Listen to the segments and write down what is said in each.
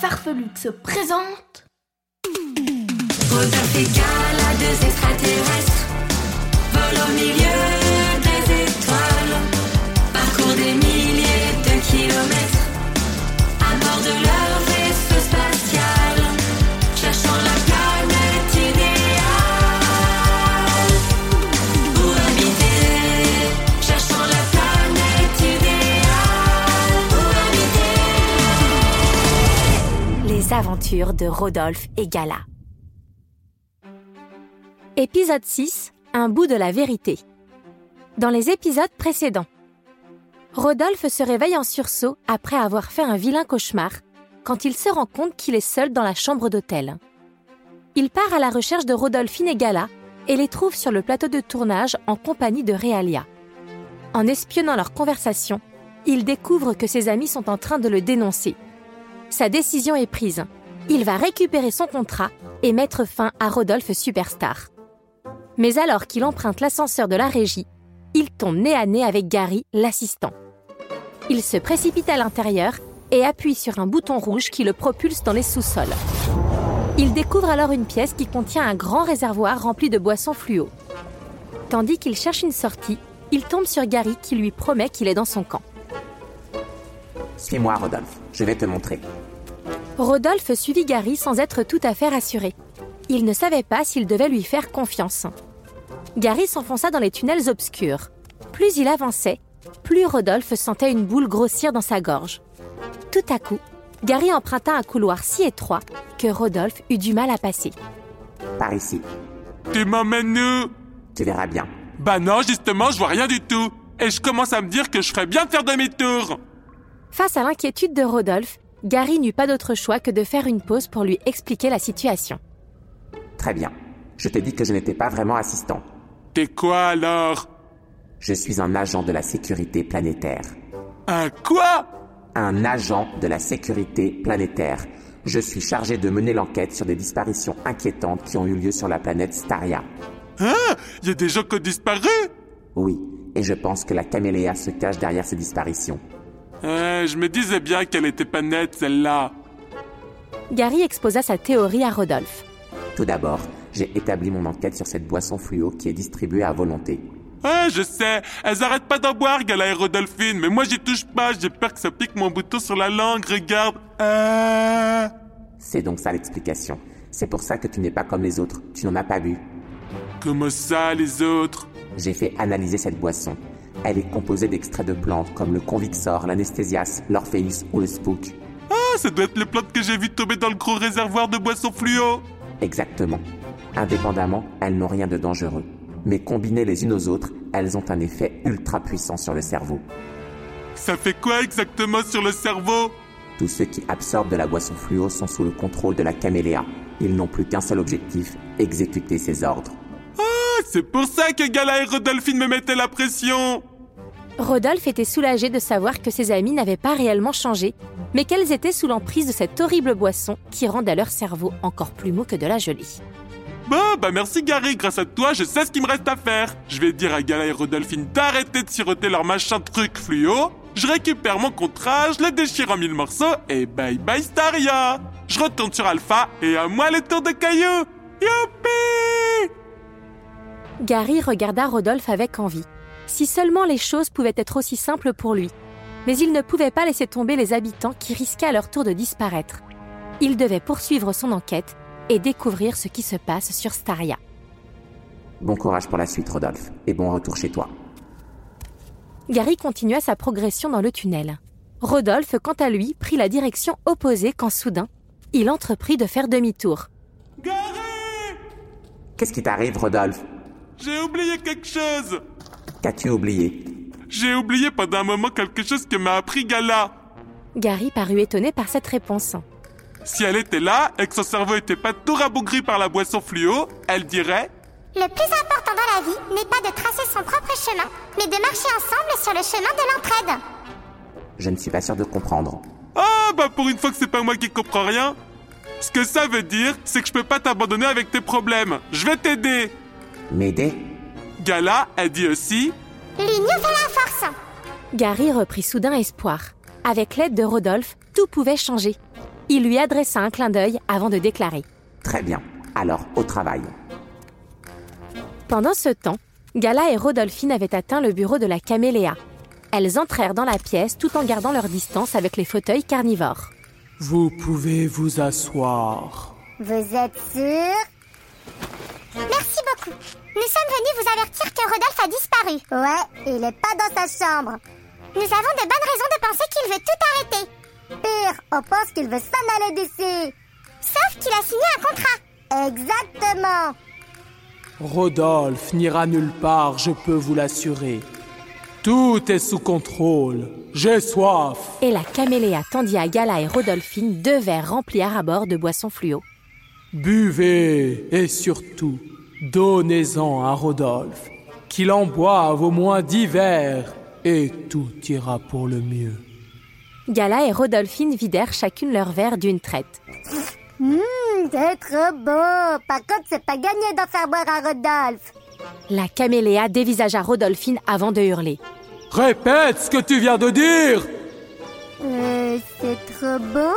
Farfelux se présentent Rodolphe et Gala, deux extraterrestres, volent au milieu de Rodolphe et Gala. Épisode 6 Un bout de la vérité. Dans les épisodes précédents, Rodolphe se réveille en sursaut après avoir fait un vilain cauchemar quand il se rend compte qu'il est seul dans la chambre d'hôtel. Il part à la recherche de Rodolphine et Gala et les trouve sur le plateau de tournage en compagnie de Réalia. En espionnant leur conversation, il découvre que ses amis sont en train de le dénoncer. Sa décision est prise. Il va récupérer son contrat et mettre fin à Rodolphe Superstar. Mais alors qu'il emprunte l'ascenseur de la régie, il tombe nez à nez avec Gary, l'assistant. Il se précipite à l'intérieur et appuie sur un bouton rouge qui le propulse dans les sous-sols. Il découvre alors une pièce qui contient un grand réservoir rempli de boissons fluo. Tandis qu'il cherche une sortie, il tombe sur Gary qui lui promet qu'il est dans son camp. Suis-moi, Rodolphe. Je vais te montrer. Rodolphe suivit Gary sans être tout à fait rassuré. Il ne savait pas s'il devait lui faire confiance. Gary s'enfonça dans les tunnels obscurs. Plus il avançait, plus Rodolphe sentait une boule grossir dans sa gorge. Tout à coup, Gary emprunta un couloir si étroit que Rodolphe eut du mal à passer. Par ici. Tu m'emmènes où? Tu verras bien. Bah non, justement, je vois rien du tout. Et je commence à me dire que je ferais bien de faire demi-tour. Face à l'inquiétude de Rodolphe, Gary n'eut pas d'autre choix que de faire une pause pour lui expliquer la situation. Très bien. Je t'ai dit que je n'étais pas vraiment assistant. T'es quoi alors? Je suis un agent de la sécurité planétaire. Un quoi? Un agent de la sécurité planétaire. Je suis chargé de mener l'enquête sur des disparitions inquiétantes qui ont eu lieu sur la planète Staria. Hein? Y a des gens qui ont disparu? Oui, et je pense que la caméléa se cache derrière ces disparitions. Euh, Je me disais bien qu'elle était pas nette, celle-là. Gary exposa sa théorie à Rodolphe. Tout d'abord, j'ai établi mon enquête sur cette boisson fluo qui est distribuée à volonté. Ah, je sais, elles arrêtent pas d'en boire, Gala et Rodolphine, mais moi j'y touche pas, j'ai peur que ça pique mon bouton sur la langue, regarde. Euh... C'est donc ça l'explication. C'est pour ça que tu n'es pas comme les autres. Tu n'en as pas bu. Comment ça, les autres? J'ai fait analyser cette boisson. Elle est composée d'extraits de plantes comme le convixor, l'anesthésias, l'orpheus ou le spook. Ah, ça doit être les plantes que j'ai vues tomber dans le gros réservoir de boissons fluo. Exactement. Indépendamment, elles n'ont rien de dangereux. Mais combinées les unes aux autres, elles ont un effet ultra puissant sur le cerveau. Ça fait quoi exactement sur le cerveau? Tous ceux qui absorbent de la boisson fluo sont sous le contrôle de la caméléa. Ils n'ont plus qu'un seul objectif, exécuter ses ordres. Ah, c'est pour ça que Gala et Rodolphine me mettaient la pression. Rodolphe était soulagé de savoir que ses amis n'avaient pas réellement changé, mais qu'elles étaient sous l'emprise de cette horrible boisson qui rendait leur cerveau encore plus mou que de la gelée. Bon, bah merci Gary, grâce à toi, je sais ce qu'il me reste à faire. Je vais dire à Gala et Rodolphine d'arrêter de siroter leur machin truc fluo. Je récupère mon contrat, je le déchire en mille morceaux et bye bye Staria. Je retourne sur Alpha et à moi les tours de cailloux. Youpi Gary regarda Rodolphe avec envie. Si seulement les choses pouvaient être aussi simples pour lui. Mais il ne pouvait pas laisser tomber les habitants qui risquaient à leur tour de disparaître. Il devait poursuivre son enquête et découvrir ce qui se passe sur Staria. Bon courage pour la suite, Rodolphe, et bon retour chez toi. Gary continua sa progression dans le tunnel. Rodolphe, quant à lui, prit la direction opposée quand soudain, il entreprit de faire demi-tour. Gary Qu'est-ce qui t'arrive, Rodolphe? J'ai oublié quelque chose. Qu'as-tu oublié? J'ai oublié pendant un moment quelque chose que m'a appris Gala. Gary parut étonné par cette réponse. Si elle était là et que son cerveau était pas tout rabougri par la boisson fluo, elle dirait Le plus important dans la vie n'est pas de tracer son propre chemin, mais de marcher ensemble sur le chemin de l'entraide. Je ne suis pas sûr de comprendre. Ah bah pour une fois que c'est pas moi qui comprends rien. Ce que ça veut dire, c'est que je peux pas t'abandonner avec tes problèmes. Je vais t'aider. M'aider? Gala, elle dit aussi L'union fait la force. Gary reprit soudain espoir. Avec l'aide de Rodolphe, tout pouvait changer. Il lui adressa un clin d'œil avant de déclarer. Très bien. Alors, au travail. Pendant ce temps, Gala et Rodolphine avaient atteint le bureau de la caméléa. Elles entrèrent dans la pièce tout en gardant leur distance avec les fauteuils carnivores. Vous pouvez vous asseoir. Vous êtes sûr? Nous sommes venus vous avertir que Rodolphe a disparu. Ouais, il est pas dans sa chambre. Nous avons de bonnes raisons de penser qu'il veut tout arrêter. Pire, on pense qu'il veut s'en aller d'ici. Sauf qu'il a signé un contrat. Exactement. Rodolphe n'ira nulle part, je peux vous l'assurer. Tout est sous contrôle. J'ai soif. Et la caméléa tendit à Gala et Rodolphine deux verres remplis à bord de boissons fluo. Buvez et surtout, donnez-en à Rodolphe, qu'il en boive au moins dix verres et tout ira pour le mieux. Gala et Rodolphine vidèrent chacune leur verre d'une traite. Hum, c'est trop beau. Par contre, c'est pas gagné d'en faire boire à Rodolphe. La caméléa dévisagea Rodolphine avant de hurler. Répète ce que tu viens de dire Euh, c'est trop beau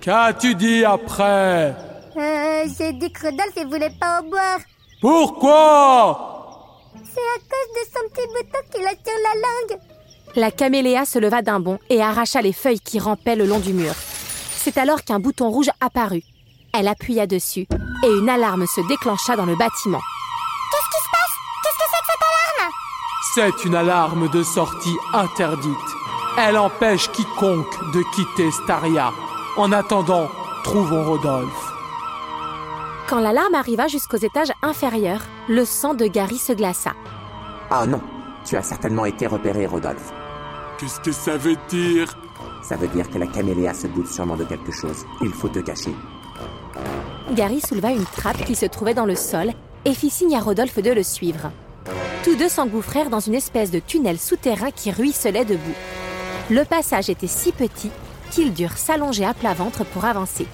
Qu'as-tu dit après? Euh, j'ai dit que Rodolphe, il voulait pas en boire. Pourquoi? C'est à cause de son petit bouton qu'il a sur la langue. La caméléa se leva d'un bond et arracha les feuilles qui rampaient le long du mur. C'est alors qu'un bouton rouge apparut. Elle appuya dessus et une alarme se déclencha dans le bâtiment. Qu'est-ce qui se passe? Qu'est-ce que c'est que cette alarme? C'est une alarme de sortie interdite. Elle empêche quiconque de quitter Staria. En attendant, trouvons Rodolphe. Quand l'alarme arriva jusqu'aux étages inférieurs, le sang de Gary se glaça. Oh non, tu as certainement été repéré, Rodolphe. Qu'est-ce que ça veut dire? Ça veut dire que la caméléa se doute sûrement de quelque chose. Il faut te cacher. Gary souleva une trappe qui se trouvait dans le sol et fit signe à Rodolphe de le suivre. Tous deux s'engouffrèrent dans une espèce de tunnel souterrain qui ruisselait de boue. Le passage était si petit qu'ils durent s'allonger à plat ventre pour avancer.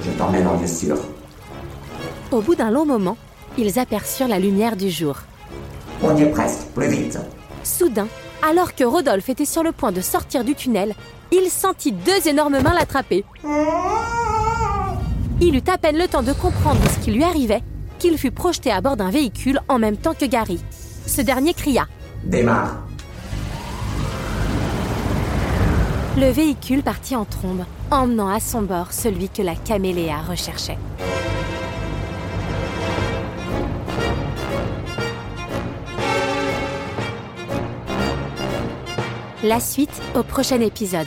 Je t'emmène en sûr. Au bout d'un long moment, ils aperçurent la lumière du jour. On y est presque. Plus vite. Soudain, alors que Rodolphe était sur le point de sortir du tunnel, il sentit deux énormes mains l'attraper. Il eut à peine le temps de comprendre ce qui lui arrivait qu'il fut projeté à bord d'un véhicule en même temps que Gary. Ce dernier cria. Démarre. Le véhicule partit en trombe, emmenant à son bord celui que la caméléa recherchait. La suite au prochain épisode.